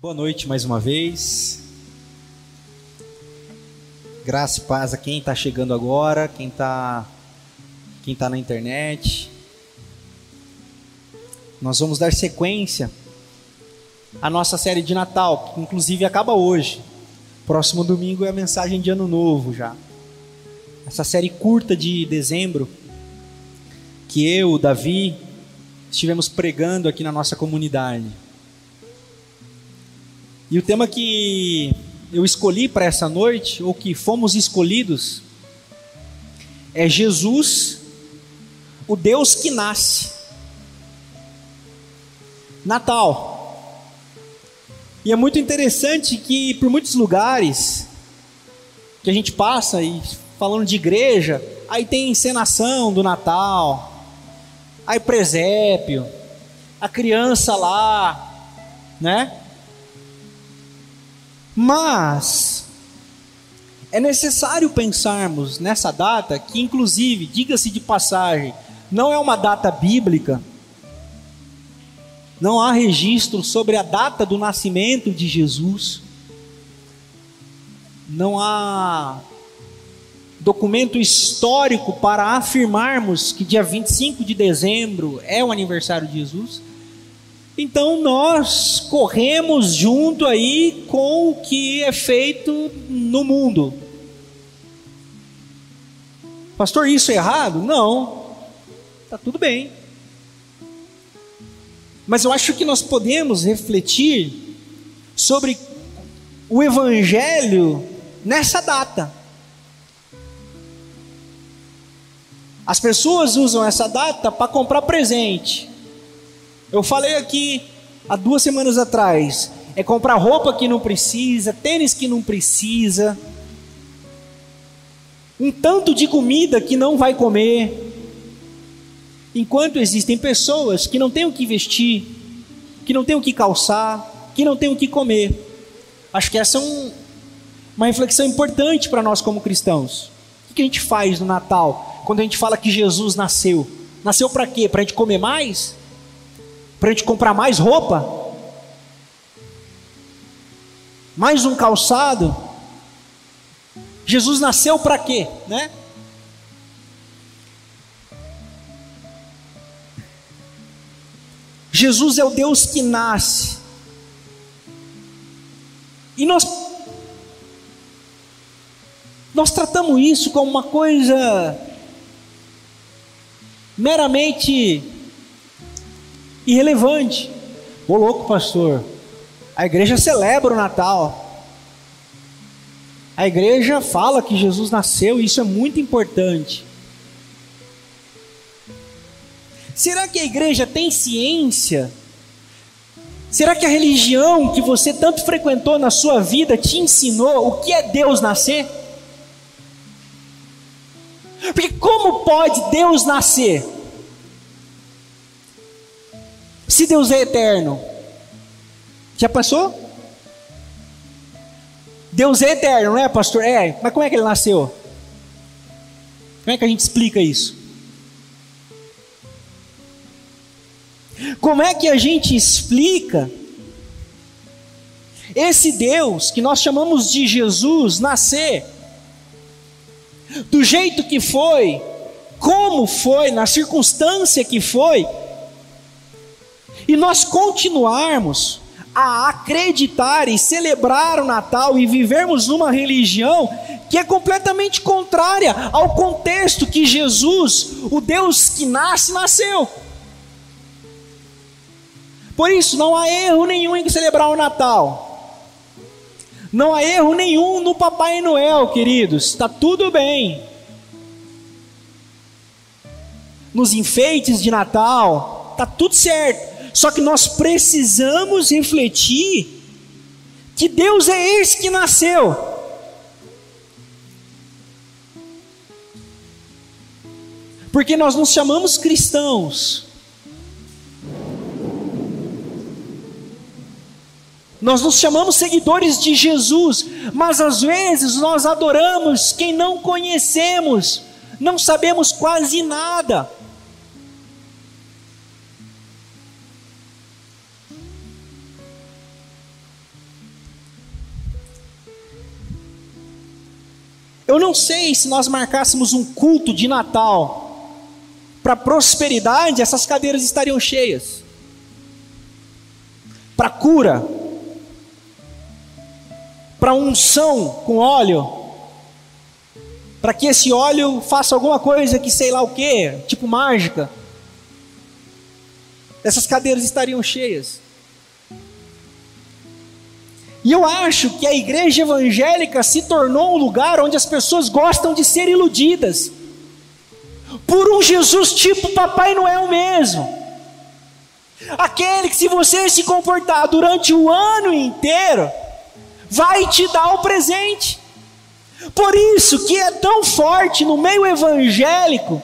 Boa noite mais uma vez. Graça e paz a quem está chegando agora, quem está quem tá na internet. Nós vamos dar sequência à nossa série de Natal, que inclusive acaba hoje. Próximo domingo é a mensagem de Ano Novo já. Essa série curta de dezembro, que eu, o Davi, estivemos pregando aqui na nossa comunidade. E o tema que eu escolhi para essa noite, ou que fomos escolhidos, é Jesus, o Deus que nasce. Natal. E é muito interessante que por muitos lugares que a gente passa e falando de igreja, aí tem encenação do Natal, aí presépio, a criança lá, né? Mas é necessário pensarmos nessa data, que inclusive, diga-se de passagem, não é uma data bíblica. Não há registro sobre a data do nascimento de Jesus. Não há documento histórico para afirmarmos que dia 25 de dezembro é o aniversário de Jesus. Então nós corremos junto aí com o que é feito no mundo. Pastor, isso é errado? Não. Tá tudo bem. Mas eu acho que nós podemos refletir sobre o evangelho nessa data. As pessoas usam essa data para comprar presente. Eu falei aqui há duas semanas atrás, é comprar roupa que não precisa, tênis que não precisa, um tanto de comida que não vai comer. Enquanto existem pessoas que não têm o que vestir, que não têm o que calçar, que não têm o que comer. Acho que essa é um, uma reflexão importante para nós como cristãos. O que a gente faz no Natal, quando a gente fala que Jesus nasceu? Nasceu para quê? Para a gente comer mais? Para a gente comprar mais roupa? Mais um calçado? Jesus nasceu para quê, né? Jesus é o Deus que nasce. E nós nós tratamos isso como uma coisa meramente irrelevante. Ô louco, pastor. A igreja celebra o Natal. A igreja fala que Jesus nasceu e isso é muito importante. Será que a igreja tem ciência? Será que a religião que você tanto frequentou na sua vida te ensinou o que é Deus nascer? Porque como pode Deus nascer? Se Deus é eterno, já passou? Deus é eterno, não é, pastor? É, mas como é que ele nasceu? Como é que a gente explica isso? Como é que a gente explica esse Deus que nós chamamos de Jesus nascer do jeito que foi, como foi, na circunstância que foi, e nós continuarmos a acreditar e celebrar o Natal e vivermos numa religião que é completamente contrária ao contexto que Jesus, o Deus que nasce, nasceu. Por isso, não há erro nenhum em celebrar o Natal. Não há erro nenhum no Papai Noel, queridos. Está tudo bem. Nos enfeites de Natal, está tudo certo. Só que nós precisamos refletir que Deus é esse que nasceu. Porque nós nos chamamos cristãos. Nós nos chamamos seguidores de Jesus, mas às vezes nós adoramos quem não conhecemos, não sabemos quase nada. Eu não sei se nós marcássemos um culto de Natal para prosperidade, essas cadeiras estariam cheias. Para cura, para unção com óleo, para que esse óleo faça alguma coisa que sei lá o que, tipo mágica. Essas cadeiras estariam cheias. E eu acho que a igreja evangélica se tornou um lugar onde as pessoas gostam de ser iludidas por um Jesus tipo Papai Noel mesmo. Aquele que, se você se comportar durante o ano inteiro, vai te dar o presente. Por isso que é tão forte no meio evangélico,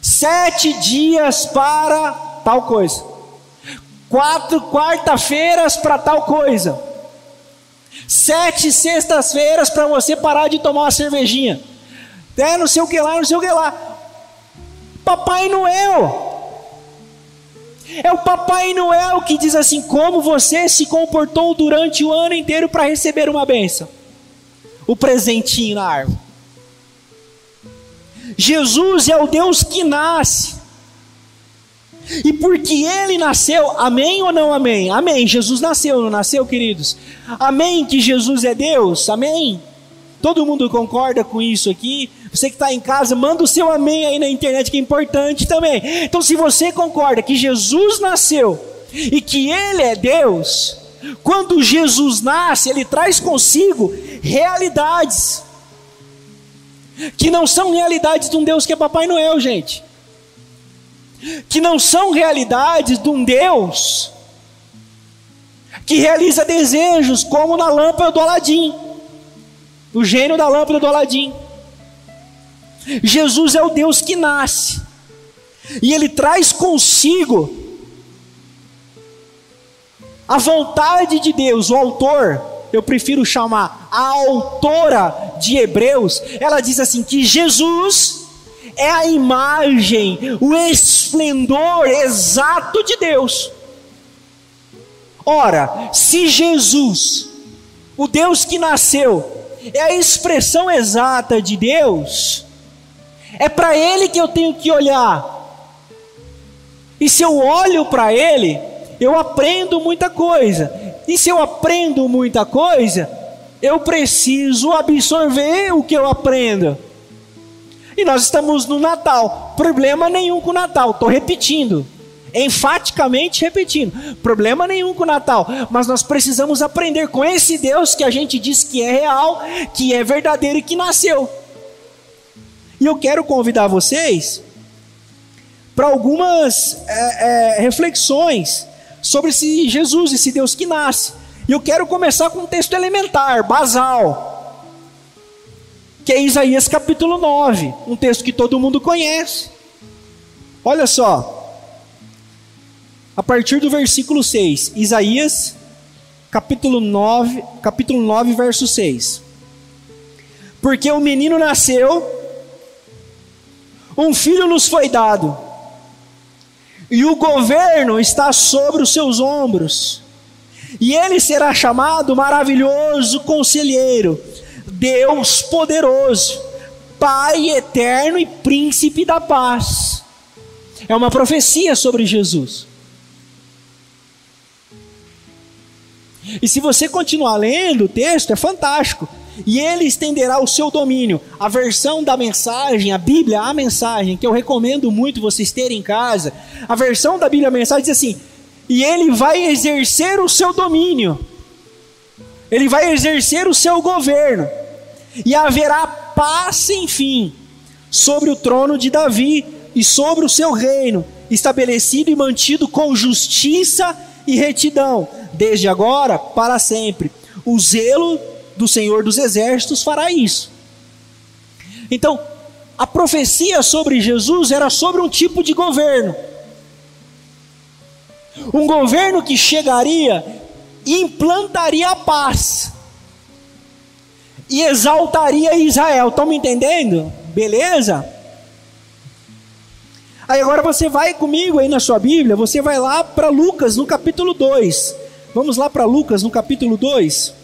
sete dias para tal coisa, quatro quarta-feiras para tal coisa, sete sextas-feiras para você parar de tomar uma cervejinha, é não sei o que lá, não sei o que lá. Papai Noel. É o Papai Noel que diz assim: como você se comportou durante o ano inteiro para receber uma benção o presentinho na árvore. Jesus é o Deus que nasce. E porque ele nasceu, amém ou não amém? Amém. Jesus nasceu, não nasceu, queridos? Amém que Jesus é Deus? Amém? Todo mundo concorda com isso aqui? Você que está em casa, manda o seu amém aí na internet, que é importante também. Então, se você concorda que Jesus nasceu e que Ele é Deus, quando Jesus nasce, ele traz consigo realidades que não são realidades de um Deus que é Papai Noel, gente. Que não são realidades de um Deus que realiza desejos, como na lâmpada do Aladim, o gênio da lâmpada do Aladim. Jesus é o Deus que nasce, e ele traz consigo a vontade de Deus, o autor, eu prefiro chamar a autora de Hebreus, ela diz assim: que Jesus é a imagem, o esplendor exato de Deus. Ora, se Jesus, o Deus que nasceu, é a expressão exata de Deus, é para Ele que eu tenho que olhar. E se eu olho para Ele, eu aprendo muita coisa. E se eu aprendo muita coisa, eu preciso absorver o que eu aprendo. E nós estamos no Natal. Problema nenhum com o Natal. Estou repetindo. Enfaticamente repetindo. Problema nenhum com o Natal. Mas nós precisamos aprender com esse Deus que a gente diz que é real, que é verdadeiro e que nasceu. E eu quero convidar vocês para algumas é, é, reflexões sobre esse Jesus, esse Deus que nasce. E eu quero começar com um texto elementar, basal, que é Isaías capítulo 9, um texto que todo mundo conhece. Olha só, a partir do versículo 6, Isaías capítulo 9, capítulo 9, verso 6. Porque o menino nasceu, um filho nos foi dado, e o governo está sobre os seus ombros. E ele será chamado maravilhoso conselheiro, Deus poderoso, Pai eterno e príncipe da paz. É uma profecia sobre Jesus. E se você continuar lendo o texto, é fantástico e ele estenderá o seu domínio. A versão da mensagem, a Bíblia, a mensagem, que eu recomendo muito vocês terem em casa, a versão da Bíblia, a mensagem diz assim: e ele vai exercer o seu domínio, ele vai exercer o seu governo, e haverá paz sem fim sobre o trono de Davi e sobre o seu reino, estabelecido e mantido com justiça e retidão, desde agora para sempre. O zelo do Senhor dos Exércitos fará isso. Então, a profecia sobre Jesus era sobre um tipo de governo. Um governo que chegaria implantaria a paz. E exaltaria Israel. Estão me entendendo? Beleza? Aí agora você vai comigo aí na sua Bíblia, você vai lá para Lucas no capítulo 2. Vamos lá para Lucas no capítulo 2.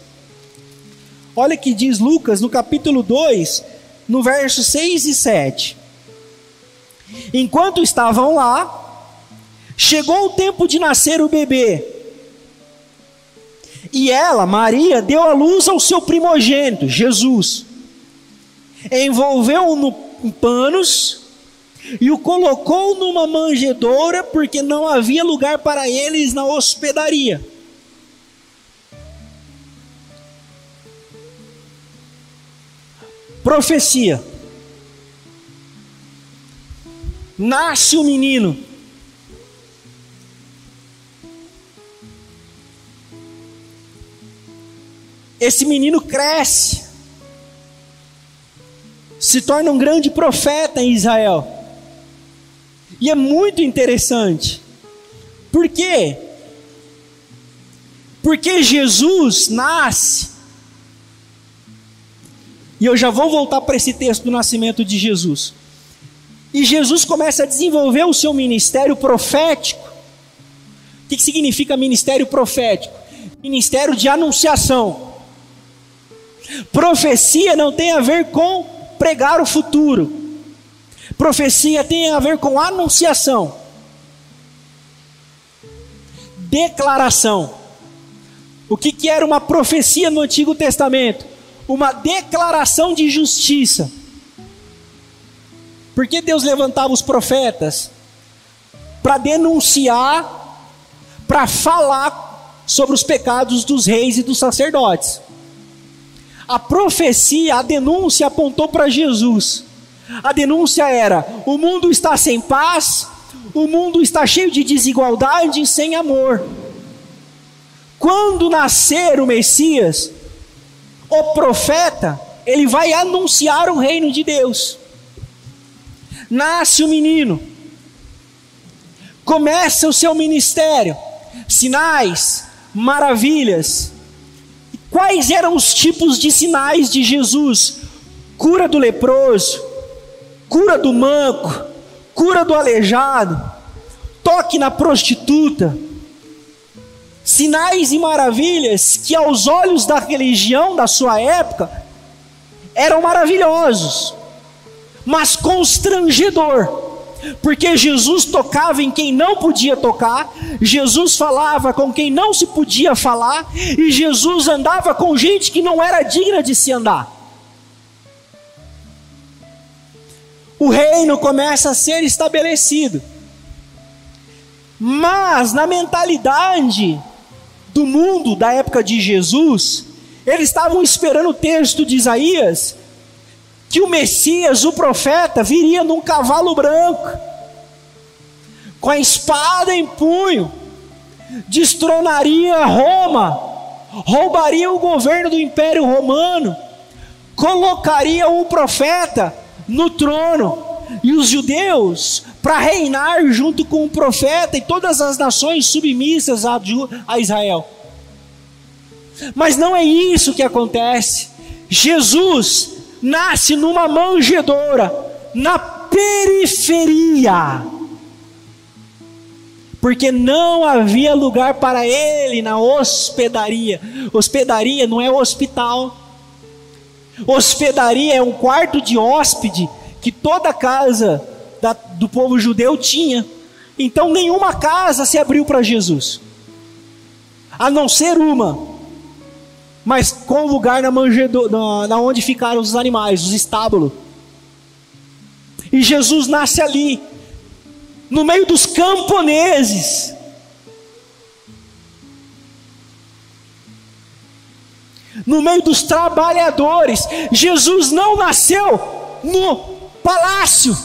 Olha que diz Lucas no capítulo 2, no verso 6 e 7. Enquanto estavam lá, chegou o tempo de nascer o bebê. E ela, Maria, deu à luz ao seu primogênito, Jesus. Envolveu-o em panos e o colocou numa manjedoura, porque não havia lugar para eles na hospedaria. Profecia. Nasce o menino. Esse menino cresce, se torna um grande profeta em Israel. E é muito interessante. Por quê? Porque Jesus nasce e eu já vou voltar para esse texto do nascimento de Jesus. E Jesus começa a desenvolver o seu ministério profético. O que, significa ministério profético? Ministério de anunciação. Profecia não tem a ver com pregar o futuro. Profecia tem a ver com anunciação. Declaração. O que, que era uma profecia no Antigo Testamento? uma declaração de justiça. Por que Deus levantava os profetas? Para denunciar, para falar sobre os pecados dos reis e dos sacerdotes. A profecia, a denúncia apontou para Jesus. A denúncia era: o mundo está sem paz, o mundo está cheio de desigualdade e sem amor. Quando nascer o Messias, o profeta, ele vai anunciar o reino de Deus. Nasce o menino, começa o seu ministério, sinais, maravilhas. Quais eram os tipos de sinais de Jesus? Cura do leproso, cura do manco, cura do aleijado, toque na prostituta, sinais e maravilhas que, aos olhos da religião da sua época, eram maravilhosos, mas constrangedor. Porque Jesus tocava em quem não podia tocar, Jesus falava com quem não se podia falar, e Jesus andava com gente que não era digna de se andar. O reino começa a ser estabelecido, mas na mentalidade do mundo da época de Jesus, eles estavam esperando o texto de Isaías, que o Messias, o profeta, viria num cavalo branco, com a espada em punho, destronaria Roma, roubaria o governo do Império Romano, colocaria o profeta no trono, e os judeus para reinar junto com o profeta e todas as nações submissas a, a Israel. Mas não é isso que acontece. Jesus nasce numa manjedoura, na periferia, porque não havia lugar para ele na hospedaria. Hospedaria não é hospital. Hospedaria é um quarto de hóspede que toda casa da, do povo judeu tinha. Então nenhuma casa se abriu para Jesus, a não ser uma, mas com lugar na, manjedo, na, na onde ficaram os animais, os estábulos. E Jesus nasce ali, no meio dos camponeses. No meio dos trabalhadores, Jesus não nasceu no palácio.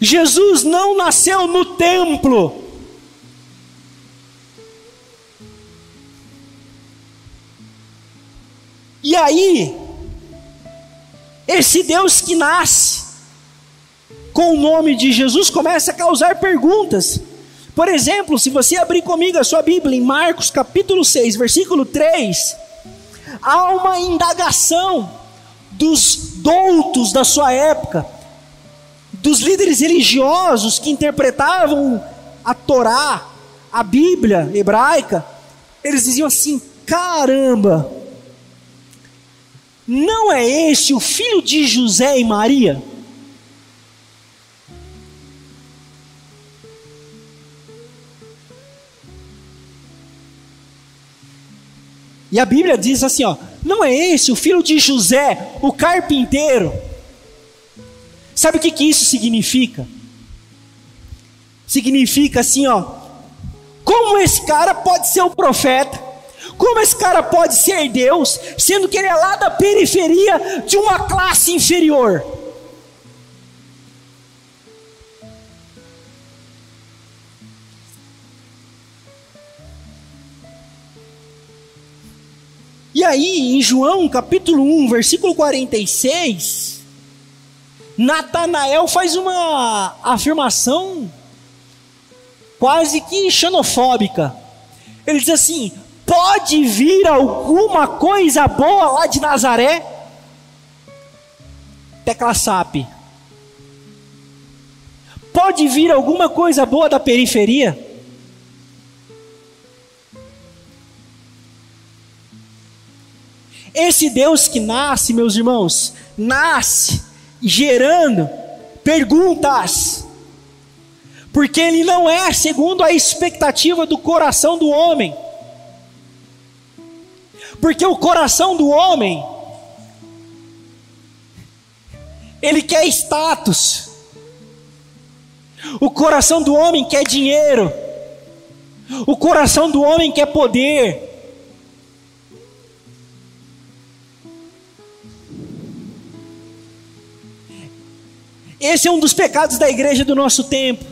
Jesus não nasceu no templo. E aí, esse Deus que nasce com o nome de Jesus começa a causar perguntas. Por exemplo, se você abrir comigo a sua Bíblia em Marcos capítulo 6, versículo 3, há uma indagação dos doutos da sua época dos líderes religiosos que interpretavam a Torá, a Bíblia hebraica, eles diziam assim: caramba, Não é esse o filho de José e Maria? E a Bíblia diz assim, ó, não é esse o filho de José, o carpinteiro? Sabe o que, que isso significa? Significa assim, ó, como esse cara pode ser o profeta? Como esse cara pode ser Deus, sendo que ele é lá da periferia de uma classe inferior? E aí, em João capítulo 1, versículo 46, Natanael faz uma afirmação quase que xenofóbica. Ele diz assim: pode vir alguma coisa boa lá de Nazaré? Tecla SAP. Pode vir alguma coisa boa da periferia? Esse Deus que nasce, meus irmãos, nasce gerando perguntas, porque ele não é segundo a expectativa do coração do homem, porque o coração do homem, ele quer status, o coração do homem quer dinheiro, o coração do homem quer poder, Esse é um dos pecados da igreja do nosso tempo.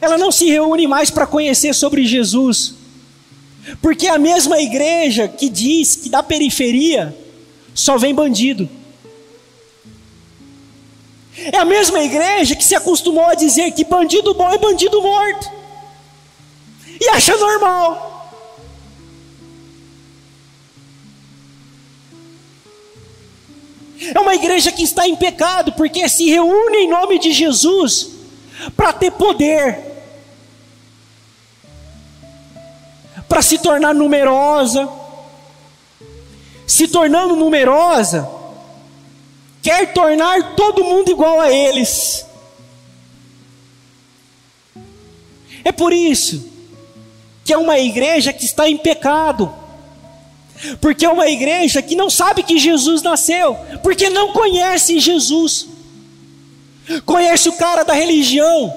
Ela não se reúne mais para conhecer sobre Jesus, porque a mesma igreja que diz que da periferia só vem bandido. É a mesma igreja que se acostumou a dizer que bandido bom é bandido morto, e acha normal. É uma igreja que está em pecado, porque se reúne em nome de Jesus para ter poder, para se tornar numerosa. Se tornando numerosa, quer tornar todo mundo igual a eles. É por isso que é uma igreja que está em pecado porque é uma igreja que não sabe que Jesus nasceu, porque não conhece Jesus, conhece o cara da religião.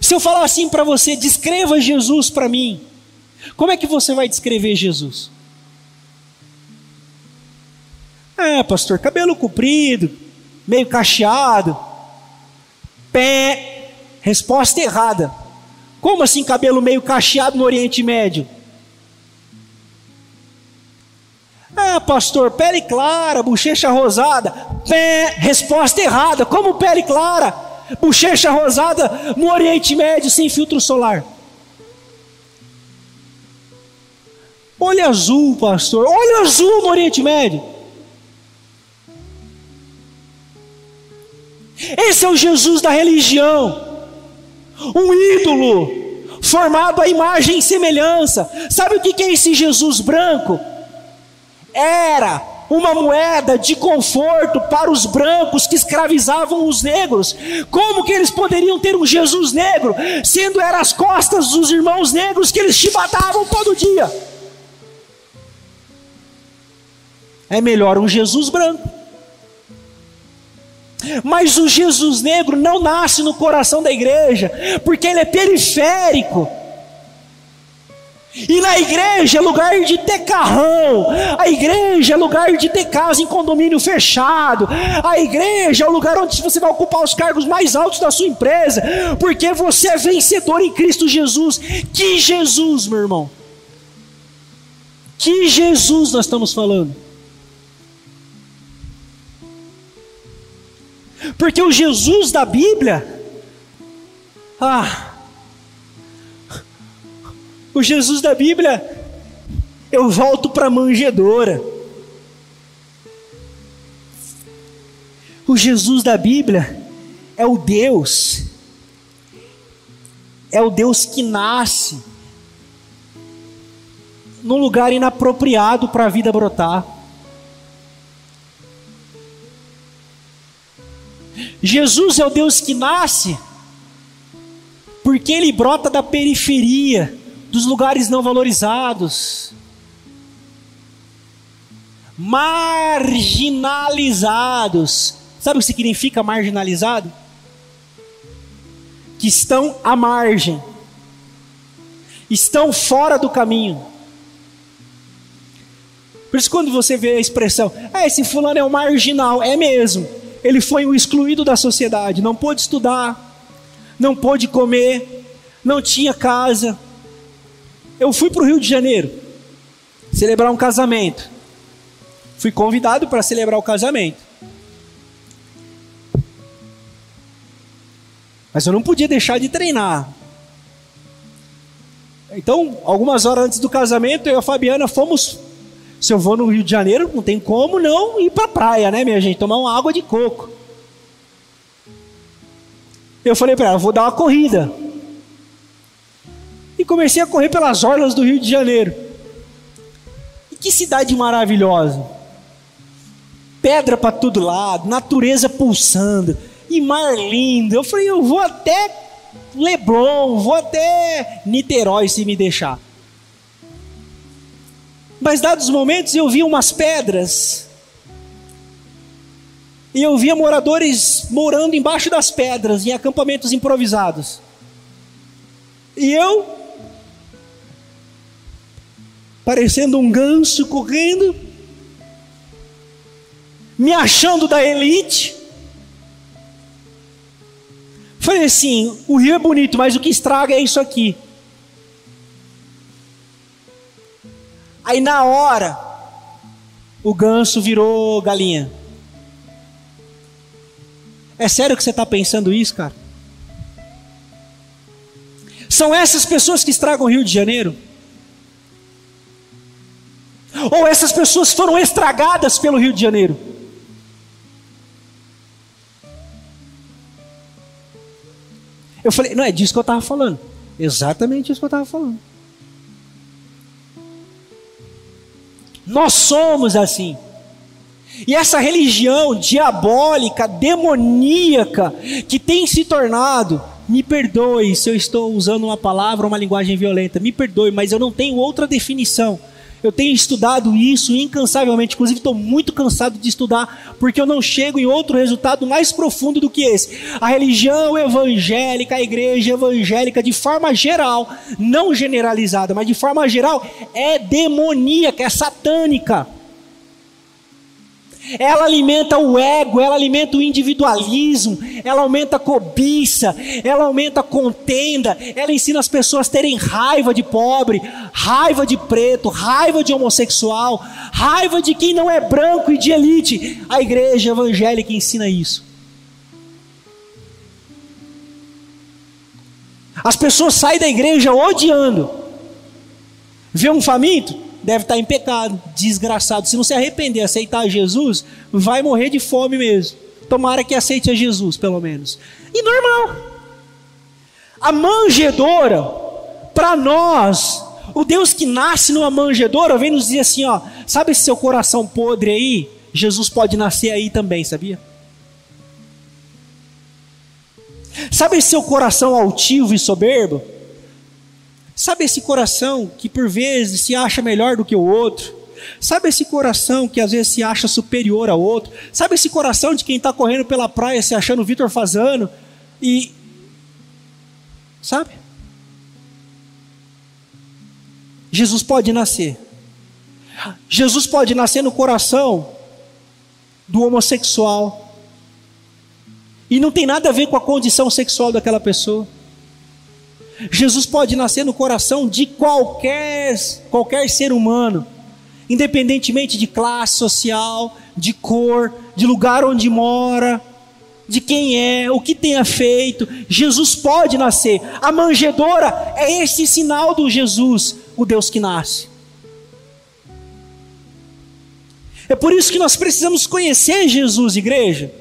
Se eu falar assim para você, descreva Jesus para mim, como é que você vai descrever Jesus? Ah, pastor, cabelo comprido, meio cacheado, pé. Resposta errada. Como assim cabelo meio cacheado no Oriente Médio? Ah, pastor, pele clara, bochecha rosada. Pé, resposta errada. Como pele clara, bochecha rosada no Oriente Médio sem filtro solar? Olho azul, pastor. Olho azul no Oriente Médio. Esse é o Jesus da religião um ídolo formado à imagem e semelhança. Sabe o que é esse Jesus branco? Era uma moeda de conforto para os brancos que escravizavam os negros. Como que eles poderiam ter um Jesus negro, sendo eram as costas dos irmãos negros que eles chibatavam todo dia? É melhor um Jesus branco. Mas o Jesus negro não nasce no coração da igreja, porque ele é periférico. E na igreja é lugar de ter carrão, a igreja é lugar de ter casa em condomínio fechado, a igreja é o lugar onde você vai ocupar os cargos mais altos da sua empresa, porque você é vencedor em Cristo Jesus. Que Jesus, meu irmão? Que Jesus nós estamos falando? Porque o Jesus da Bíblia, ah, o Jesus da Bíblia, eu volto para a manjedoura. O Jesus da Bíblia é o Deus, é o Deus que nasce, num lugar inapropriado para a vida brotar. Jesus é o Deus que nasce porque ele brota da periferia, dos lugares não valorizados, marginalizados. Sabe o que significa marginalizado? Que estão à margem, estão fora do caminho. Por isso, quando você vê a expressão, ah, esse fulano é um marginal, é mesmo. Ele foi o excluído da sociedade, não pôde estudar, não pôde comer, não tinha casa. Eu fui para o Rio de Janeiro celebrar um casamento. Fui convidado para celebrar o casamento. Mas eu não podia deixar de treinar. Então, algumas horas antes do casamento, eu e a Fabiana fomos. Se eu vou no Rio de Janeiro, não tem como não ir para a praia, né, minha gente? Tomar uma água de coco. Eu falei para ela, vou dar uma corrida. E comecei a correr pelas orlas do Rio de Janeiro. E que cidade maravilhosa! Pedra para todo lado, natureza pulsando, e mar lindo. Eu falei, eu vou até Leblon, vou até Niterói se me deixar. Mas dados momentos eu vi umas pedras e eu via moradores morando embaixo das pedras, em acampamentos improvisados. E eu, parecendo um ganso correndo, me achando da elite. Falei assim: o rio é bonito, mas o que estraga é isso aqui. Aí na hora, o ganso virou galinha. É sério que você está pensando isso, cara? São essas pessoas que estragam o Rio de Janeiro? Ou essas pessoas foram estragadas pelo Rio de Janeiro? Eu falei, não é disso que eu estava falando. Exatamente isso que eu estava falando. Nós somos assim. E essa religião diabólica, demoníaca, que tem se tornado, me perdoe se eu estou usando uma palavra uma linguagem violenta, me perdoe, mas eu não tenho outra definição. Eu tenho estudado isso incansavelmente, inclusive estou muito cansado de estudar, porque eu não chego em outro resultado mais profundo do que esse. A religião evangélica, a igreja evangélica, de forma geral, não generalizada, mas de forma geral, é demoníaca, é satânica. Ela alimenta o ego, ela alimenta o individualismo, ela aumenta a cobiça, ela aumenta a contenda, ela ensina as pessoas a terem raiva de pobre, raiva de preto, raiva de homossexual, raiva de quem não é branco e de elite. A igreja evangélica ensina isso. As pessoas saem da igreja odiando. Vê um faminto? Deve estar em pecado, desgraçado. Se não se arrepender, aceitar Jesus, vai morrer de fome mesmo. Tomara que aceite a Jesus, pelo menos. E normal. A manjedora, para nós, o Deus que nasce numa manjedora, vem nos dizer assim: ó, sabe esse seu coração podre aí? Jesus pode nascer aí também, sabia? Sabe esse seu coração altivo e soberbo? Sabe esse coração que por vezes se acha melhor do que o outro? Sabe esse coração que às vezes se acha superior ao outro? Sabe esse coração de quem está correndo pela praia se achando Vitor Fazano? E. Sabe? Jesus pode nascer. Jesus pode nascer no coração do homossexual. E não tem nada a ver com a condição sexual daquela pessoa. Jesus pode nascer no coração de qualquer, qualquer ser humano, independentemente de classe social, de cor, de lugar onde mora, de quem é, o que tenha feito. Jesus pode nascer. A manjedora é esse sinal do Jesus, o Deus que nasce. É por isso que nós precisamos conhecer Jesus, igreja.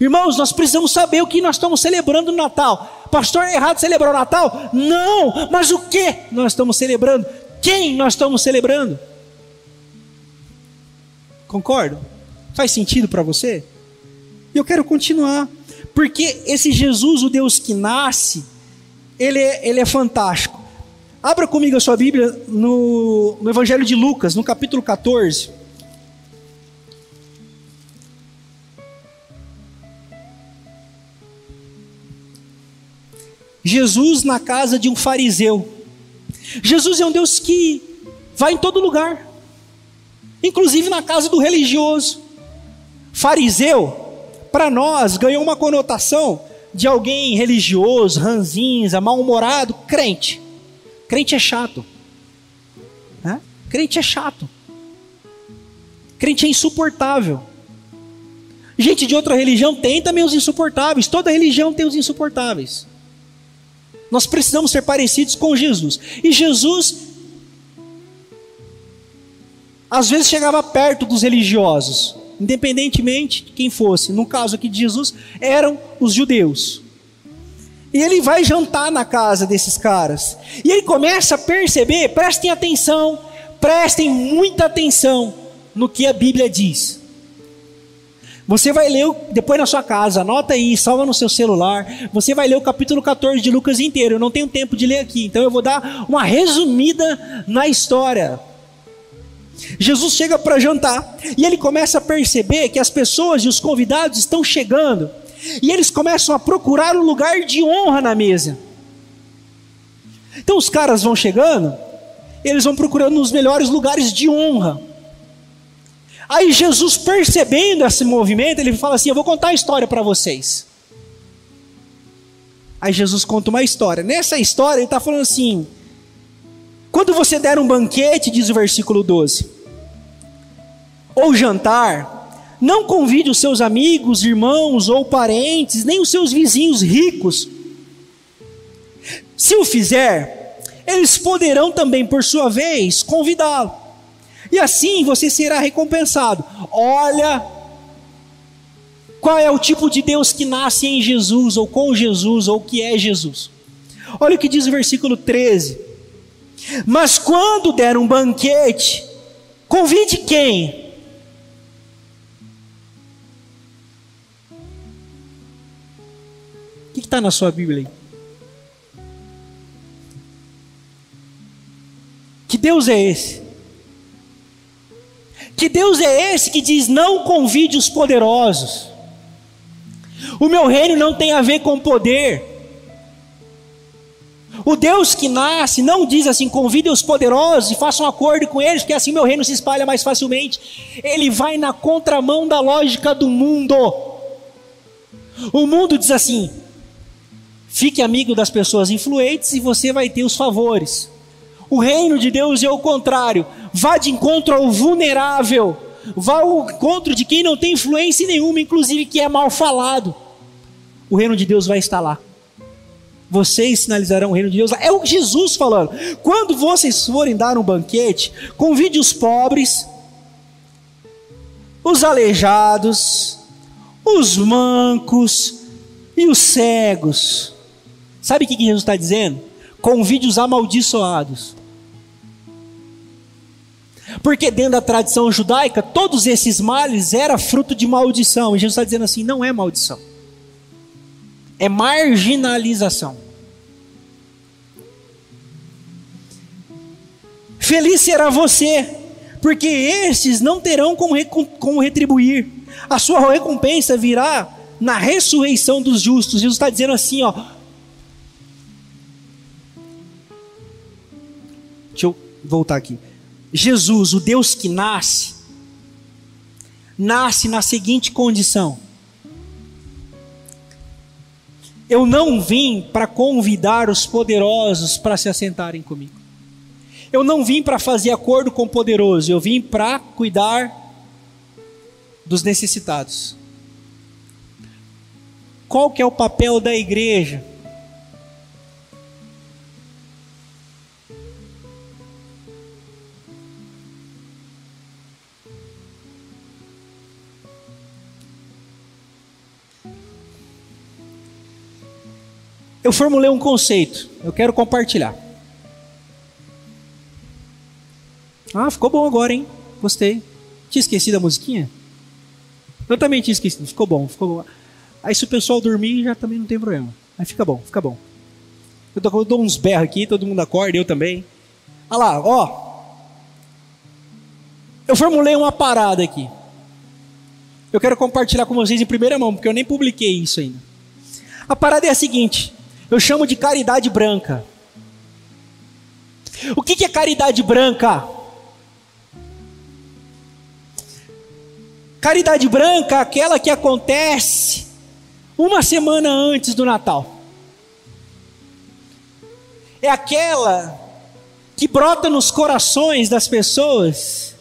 Irmãos, nós precisamos saber o que nós estamos celebrando no Natal. Pastor, é errado celebrar o Natal? Não, mas o que nós estamos celebrando? Quem nós estamos celebrando? Concordo? Faz sentido para você? Eu quero continuar, porque esse Jesus, o Deus que nasce, ele é, ele é fantástico. Abra comigo a sua Bíblia no, no Evangelho de Lucas, no capítulo 14. Jesus na casa de um fariseu. Jesus é um Deus que vai em todo lugar, inclusive na casa do religioso. Fariseu, para nós, ganhou uma conotação de alguém religioso, ranzinza, mal-humorado, crente. Crente é chato. Né? Crente é chato. Crente é insuportável. Gente de outra religião tem também os insuportáveis. Toda religião tem os insuportáveis. Nós precisamos ser parecidos com Jesus. E Jesus, às vezes, chegava perto dos religiosos, independentemente de quem fosse. No caso aqui de Jesus, eram os judeus. E ele vai jantar na casa desses caras. E ele começa a perceber, prestem atenção, prestem muita atenção no que a Bíblia diz. Você vai ler depois na sua casa, anota aí, salva no seu celular. Você vai ler o capítulo 14 de Lucas inteiro. Eu não tenho tempo de ler aqui, então eu vou dar uma resumida na história. Jesus chega para jantar e ele começa a perceber que as pessoas e os convidados estão chegando e eles começam a procurar um lugar de honra na mesa. Então os caras vão chegando, eles vão procurando os melhores lugares de honra. Aí Jesus, percebendo esse movimento, ele fala assim: Eu vou contar a história para vocês. Aí Jesus conta uma história. Nessa história, ele está falando assim: Quando você der um banquete, diz o versículo 12, ou jantar, não convide os seus amigos, irmãos ou parentes, nem os seus vizinhos ricos. Se o fizer, eles poderão também, por sua vez, convidá-lo e assim você será recompensado. Olha qual é o tipo de Deus que nasce em Jesus, ou com Jesus, ou que é Jesus. Olha o que diz o versículo 13: Mas quando der um banquete, convide quem? O que está na sua Bíblia aí? Que Deus é esse? Que Deus é esse que diz: não convide os poderosos. O meu reino não tem a ver com poder. O Deus que nasce não diz assim: convide os poderosos e faça um acordo com eles, porque assim meu reino se espalha mais facilmente. Ele vai na contramão da lógica do mundo. O mundo diz assim: fique amigo das pessoas influentes e você vai ter os favores. O reino de Deus é o contrário. Vá de encontro ao vulnerável. Vá ao encontro de quem não tem influência nenhuma, inclusive que é mal falado. O reino de Deus vai estar lá. Vocês sinalizarão o reino de Deus. É o Jesus falando. Quando vocês forem dar um banquete, convide os pobres, os aleijados, os mancos e os cegos. Sabe o que Jesus está dizendo? Convide os amaldiçoados. Porque dentro da tradição judaica, todos esses males eram fruto de maldição. E Jesus está dizendo assim: não é maldição, é marginalização. Feliz será você, porque esses não terão como, como retribuir. A sua recompensa virá na ressurreição dos justos. Jesus está dizendo assim: ó, deixa eu voltar aqui. Jesus, o Deus que nasce, nasce na seguinte condição: Eu não vim para convidar os poderosos para se assentarem comigo. Eu não vim para fazer acordo com o poderoso, eu vim para cuidar dos necessitados. Qual que é o papel da igreja? Eu formulei um conceito, eu quero compartilhar. Ah, ficou bom agora, hein? Gostei. Tinha esquecido a musiquinha? Eu também tinha esquecido. Ficou bom, ficou bom. Aí se o pessoal dormir, já também não tem problema. Aí fica bom, fica bom. Eu, tô, eu dou uns berros aqui, todo mundo acorda, eu também. Olha lá, ó. Eu formulei uma parada aqui. Eu quero compartilhar com vocês em primeira mão, porque eu nem publiquei isso ainda. A parada é a seguinte: eu chamo de caridade branca. O que é caridade branca? Caridade branca, aquela que acontece uma semana antes do Natal. É aquela que brota nos corações das pessoas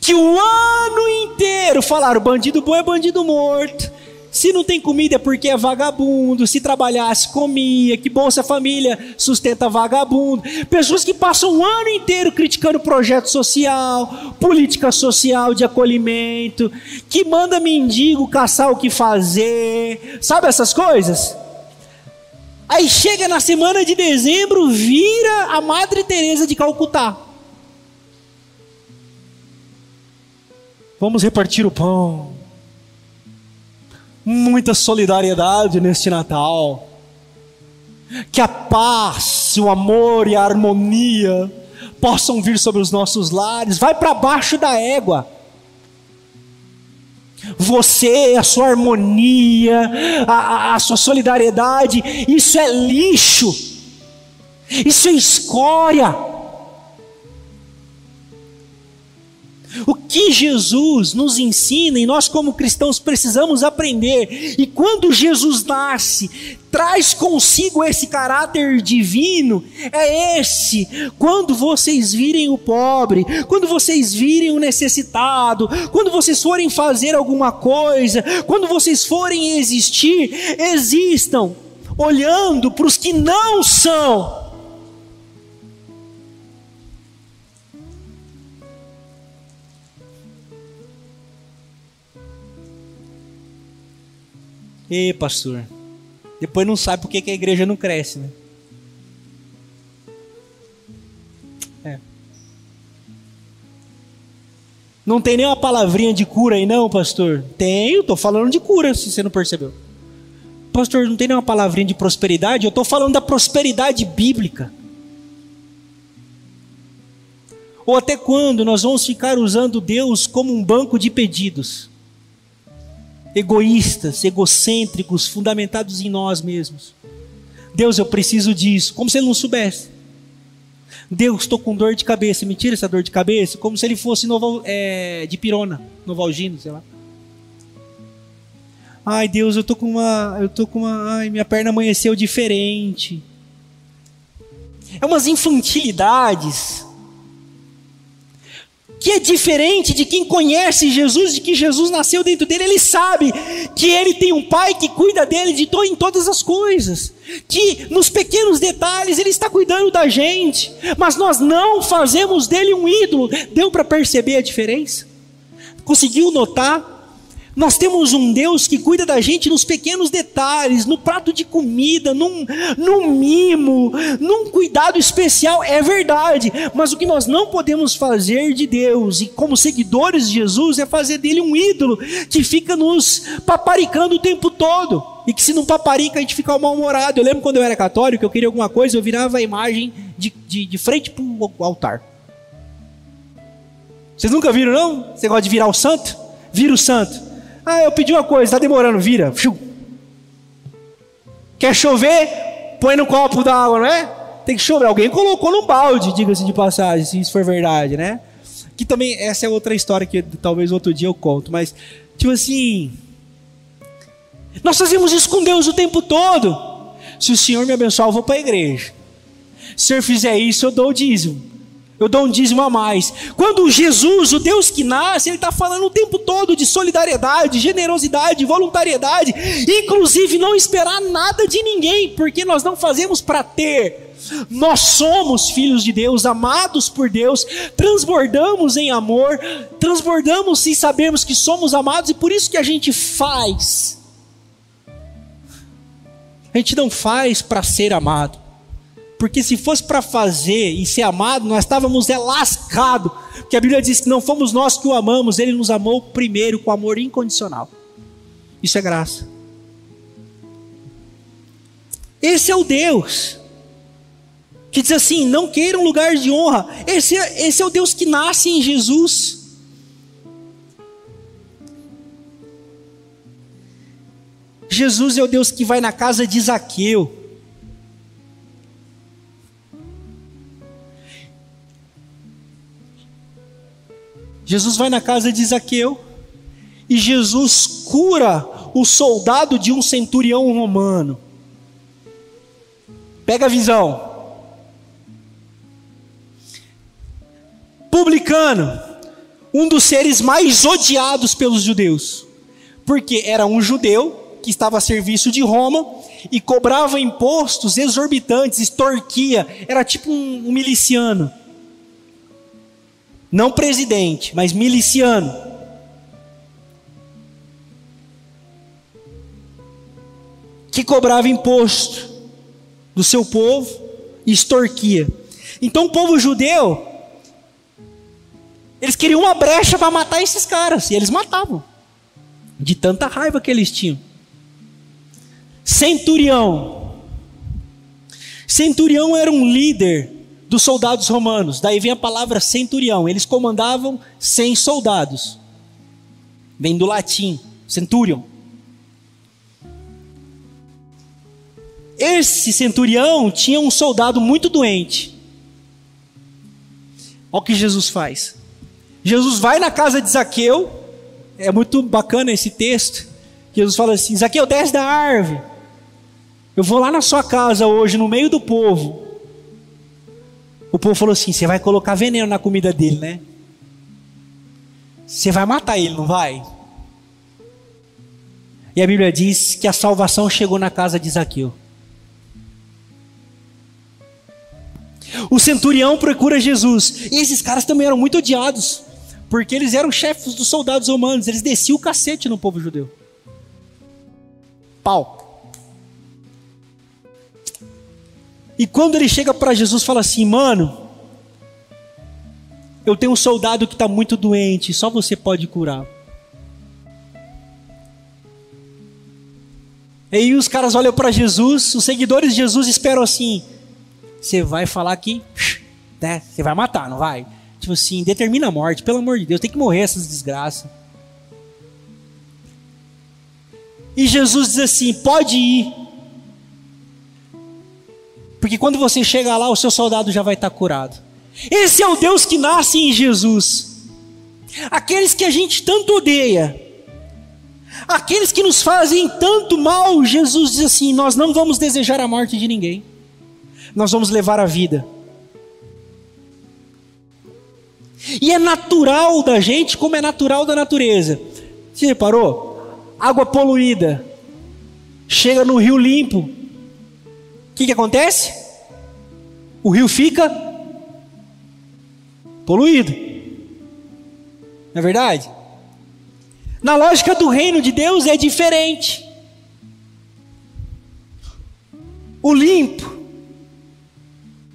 que o ano inteiro falaram: bandido bom é bandido morto, se não tem comida é porque é vagabundo. Se trabalhasse, comia. Que Bolsa Família sustenta vagabundo. Pessoas que passam o ano inteiro criticando projeto social, política social de acolhimento, que manda mendigo caçar o que fazer. Sabe essas coisas? Aí chega na semana de dezembro, vira a Madre Teresa de Calcutá. Vamos repartir o pão muita solidariedade neste Natal. Que a paz, o amor e a harmonia possam vir sobre os nossos lares. Vai para baixo da égua. Você, a sua harmonia, a, a, a sua solidariedade, isso é lixo, isso é escória. O que Jesus nos ensina e nós, como cristãos, precisamos aprender. E quando Jesus nasce, traz consigo esse caráter divino, é esse. Quando vocês virem o pobre, quando vocês virem o necessitado, quando vocês forem fazer alguma coisa, quando vocês forem existir, existam olhando para os que não são Ei, pastor. Depois não sabe por que a igreja não cresce, né? É. Não tem nem uma palavrinha de cura aí, não, pastor? Tenho, estou falando de cura, se você não percebeu. Pastor, não tem nenhuma palavrinha de prosperidade? Eu estou falando da prosperidade bíblica. Ou até quando nós vamos ficar usando Deus como um banco de pedidos? Egoístas, egocêntricos, fundamentados em nós mesmos. Deus, eu preciso disso, como se ele não soubesse. Deus, estou com dor de cabeça, me tira essa dor de cabeça, como se ele fosse novo, é, de pirona, novalgino, sei lá. Ai, Deus, eu tô com uma, eu tô com uma, ai, minha perna amanheceu diferente. É umas infantilidades que é diferente de quem conhece Jesus, de que Jesus nasceu dentro dele, ele sabe que ele tem um pai que cuida dele de to em todas as coisas, que nos pequenos detalhes ele está cuidando da gente, mas nós não fazemos dele um ídolo. Deu para perceber a diferença? Conseguiu notar? Nós temos um Deus que cuida da gente nos pequenos detalhes, no prato de comida, num, num mimo, num cuidado especial, é verdade. Mas o que nós não podemos fazer de Deus, e como seguidores de Jesus, é fazer dele um ídolo que fica nos paparicando o tempo todo. E que se não paparica, a gente fica mal-humorado. Eu lembro quando eu era católico, eu queria alguma coisa, eu virava a imagem de, de, de frente para o altar. Vocês nunca viram, não? Você gosta de virar o santo? Vira o santo. Ah, eu pedi uma coisa, está demorando, vira. Quer chover? Põe no copo d'água, não é? Tem que chover. Alguém colocou no balde, diga-se de passagem, se isso for verdade, né? Que também, essa é outra história que talvez outro dia eu conto, mas, tipo assim. Nós fazemos isso com Deus o tempo todo. Se o Senhor me abençoar, eu vou para a igreja. Se Senhor fizer isso, eu dou o dízimo eu dou um dízimo a mais. Quando Jesus, o Deus que nasce, ele está falando o tempo todo de solidariedade, generosidade, voluntariedade, inclusive não esperar nada de ninguém, porque nós não fazemos para ter. Nós somos filhos de Deus, amados por Deus, transbordamos em amor, transbordamos sem sabermos que somos amados e por isso que a gente faz. A gente não faz para ser amado. Porque se fosse para fazer e ser amado, nós estávamos é lascado. Porque a Bíblia diz que não fomos nós que o amamos, ele nos amou primeiro com amor incondicional. Isso é graça. Esse é o Deus que diz assim: não queiram lugar de honra. Esse é, esse é o Deus que nasce em Jesus. Jesus é o Deus que vai na casa de Zaqueu. Jesus vai na casa de Zaqueu e Jesus cura o soldado de um centurião romano. Pega a visão. Publicano, um dos seres mais odiados pelos judeus, porque era um judeu que estava a serviço de Roma e cobrava impostos exorbitantes, extorquia, era tipo um, um miliciano. Não presidente, mas miliciano. Que cobrava imposto do seu povo e extorquia. Então o povo judeu, eles queriam uma brecha para matar esses caras, e eles matavam, de tanta raiva que eles tinham. Centurião. Centurião era um líder dos soldados romanos, daí vem a palavra centurião, eles comandavam 100 soldados, vem do latim, centurion. Esse centurião tinha um soldado muito doente. Olha o que Jesus faz. Jesus vai na casa de Zaqueu. É muito bacana esse texto. Jesus fala assim: Zaqueu, desce da árvore. Eu vou lá na sua casa hoje, no meio do povo. O povo falou assim: Você vai colocar veneno na comida dele, né? Você vai matar ele, não vai? E a Bíblia diz que a salvação chegou na casa de Zaqueu. O centurião procura Jesus. E esses caras também eram muito odiados, porque eles eram chefes dos soldados romanos, eles desciam o cacete no povo judeu. Pau. E quando ele chega para Jesus, fala assim: Mano, eu tenho um soldado que está muito doente, só você pode curar. E aí os caras olham para Jesus, os seguidores de Jesus esperam assim: você vai falar que, né, você vai matar, não vai? Tipo assim, determina a morte, pelo amor de Deus, tem que morrer essas desgraças. E Jesus diz assim: pode ir. Porque quando você chega lá, o seu soldado já vai estar curado. Esse é o Deus que nasce em Jesus. Aqueles que a gente tanto odeia, aqueles que nos fazem tanto mal, Jesus diz assim: nós não vamos desejar a morte de ninguém nós vamos levar a vida. E é natural da gente, como é natural da natureza. Você reparou? Água poluída. Chega no rio limpo. Que, que acontece? O rio fica poluído. Não é verdade? Na lógica do reino de Deus é diferente. O limpo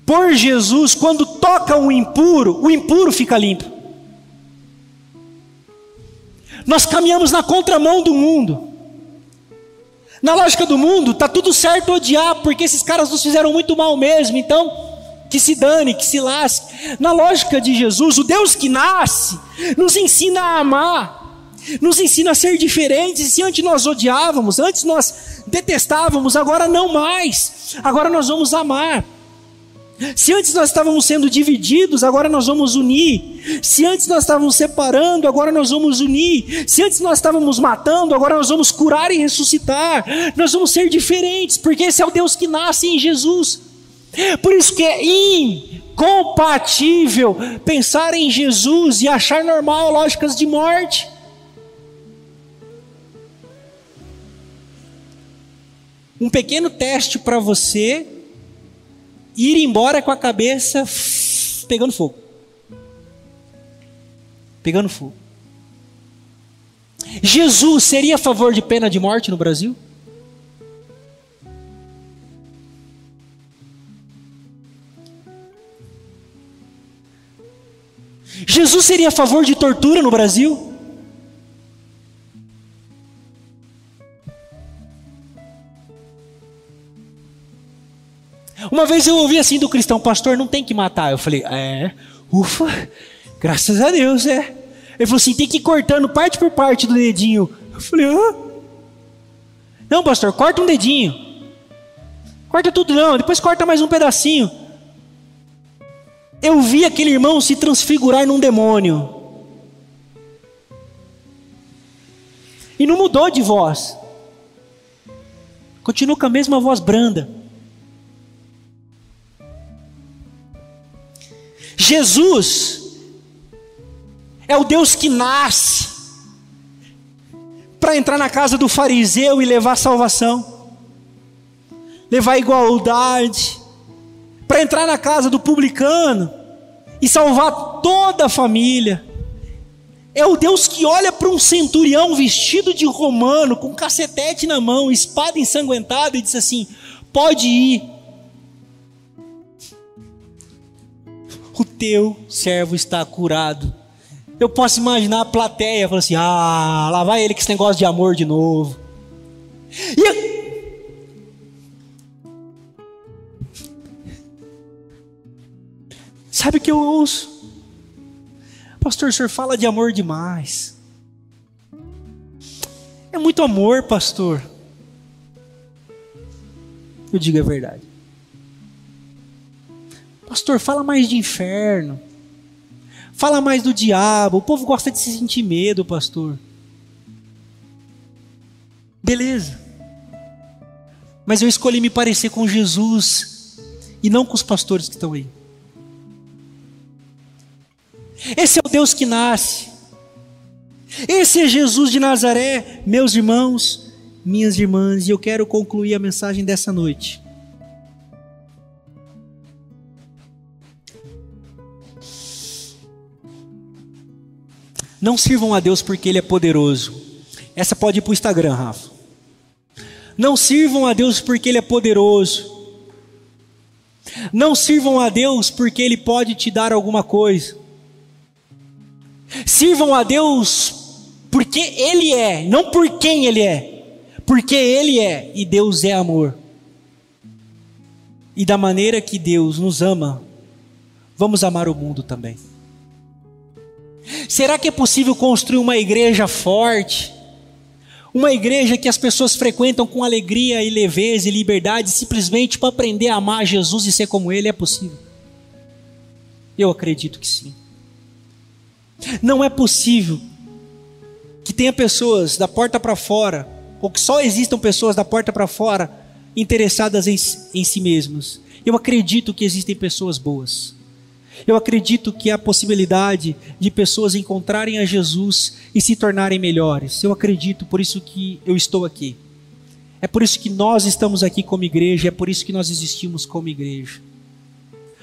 por Jesus, quando toca o impuro, o impuro fica limpo. Nós caminhamos na contramão do mundo. Na lógica do mundo, tá tudo certo odiar, porque esses caras nos fizeram muito mal mesmo, então que se dane, que se lasque. Na lógica de Jesus, o Deus que nasce, nos ensina a amar, nos ensina a ser diferentes. E se antes nós odiávamos, antes nós detestávamos, agora não mais. Agora nós vamos amar. Se antes nós estávamos sendo divididos, agora nós vamos unir. Se antes nós estávamos separando, agora nós vamos unir. Se antes nós estávamos matando, agora nós vamos curar e ressuscitar. Nós vamos ser diferentes, porque esse é o Deus que nasce em Jesus. Por isso que é incompatível pensar em Jesus e achar normal lógicas de morte. Um pequeno teste para você ir embora com a cabeça pegando fogo. Pegando fogo. Jesus seria a favor de pena de morte no Brasil? Jesus seria a favor de tortura no Brasil? Uma vez eu ouvi assim do cristão, pastor, não tem que matar. Eu falei, é, ufa, graças a Deus, é. Ele falou assim: tem que ir cortando parte por parte do dedinho. Eu falei, ah. Não, pastor, corta um dedinho. Corta tudo não, depois corta mais um pedacinho. Eu vi aquele irmão se transfigurar num demônio. E não mudou de voz. Continua com a mesma voz branda. Jesus é o Deus que nasce para entrar na casa do fariseu e levar salvação, levar igualdade, para entrar na casa do publicano e salvar toda a família. É o Deus que olha para um centurião vestido de romano, com cacetete na mão, espada ensanguentada, e diz assim: pode ir. Teu servo está curado. Eu posso imaginar a plateia falando assim: ah, lá vai ele com esse negócio de amor de novo. E Sabe o que eu ouço? Pastor, o senhor fala de amor demais. É muito amor, pastor. Eu digo a verdade. Pastor, fala mais de inferno. Fala mais do diabo. O povo gosta de se sentir medo, pastor. Beleza. Mas eu escolhi me parecer com Jesus e não com os pastores que estão aí. Esse é o Deus que nasce. Esse é Jesus de Nazaré, meus irmãos, minhas irmãs, e eu quero concluir a mensagem dessa noite. Não sirvam a Deus porque Ele é poderoso. Essa pode ir para o Instagram, Rafa. Não sirvam a Deus porque Ele é poderoso. Não sirvam a Deus porque Ele pode te dar alguma coisa. Sirvam a Deus porque Ele é, não por quem Ele é. Porque Ele é e Deus é amor. E da maneira que Deus nos ama, vamos amar o mundo também. Será que é possível construir uma igreja forte? Uma igreja que as pessoas frequentam com alegria e leveza e liberdade, simplesmente para aprender a amar Jesus e ser como Ele? É possível? Eu acredito que sim. Não é possível que tenha pessoas da porta para fora, ou que só existam pessoas da porta para fora interessadas em, em si mesmos. Eu acredito que existem pessoas boas. Eu acredito que há possibilidade de pessoas encontrarem a Jesus e se tornarem melhores. Eu acredito, por isso que eu estou aqui. É por isso que nós estamos aqui como igreja, é por isso que nós existimos como igreja.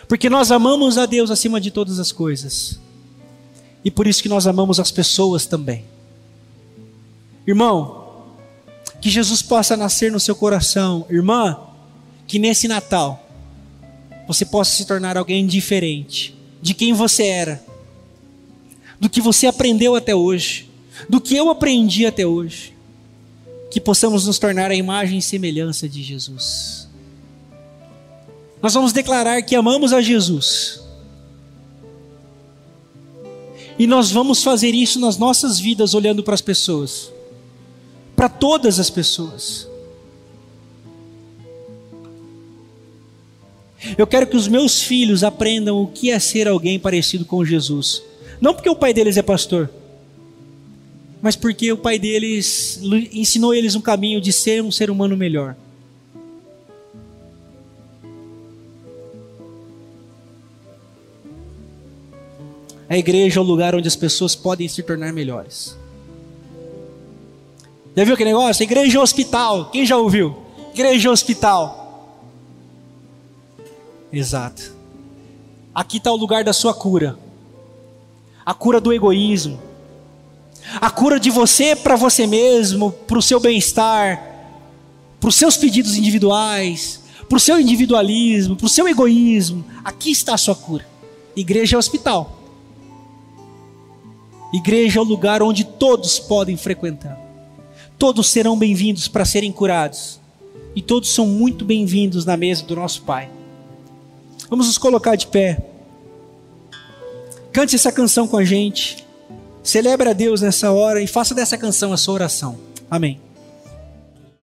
Porque nós amamos a Deus acima de todas as coisas. E por isso que nós amamos as pessoas também. Irmão, que Jesus possa nascer no seu coração. Irmã, que nesse Natal você possa se tornar alguém diferente de quem você era, do que você aprendeu até hoje, do que eu aprendi até hoje. Que possamos nos tornar a imagem e semelhança de Jesus. Nós vamos declarar que amamos a Jesus e nós vamos fazer isso nas nossas vidas, olhando para as pessoas, para todas as pessoas. Eu quero que os meus filhos aprendam o que é ser alguém parecido com Jesus. Não porque o pai deles é pastor, mas porque o pai deles ensinou eles um caminho de ser um ser humano melhor. A igreja é o lugar onde as pessoas podem se tornar melhores. Já viu aquele negócio? Igreja é hospital. Quem já ouviu? Igreja é hospital. Exato. Aqui está o lugar da sua cura. A cura do egoísmo. A cura de você para você mesmo, para o seu bem-estar, para os seus pedidos individuais, para o seu individualismo, para o seu egoísmo. Aqui está a sua cura. Igreja é hospital. Igreja é o lugar onde todos podem frequentar. Todos serão bem-vindos para serem curados. E todos são muito bem-vindos na mesa do nosso Pai. Vamos nos colocar de pé. Cante essa canção com a gente. Celebre a Deus nessa hora e faça dessa canção a sua oração. Amém.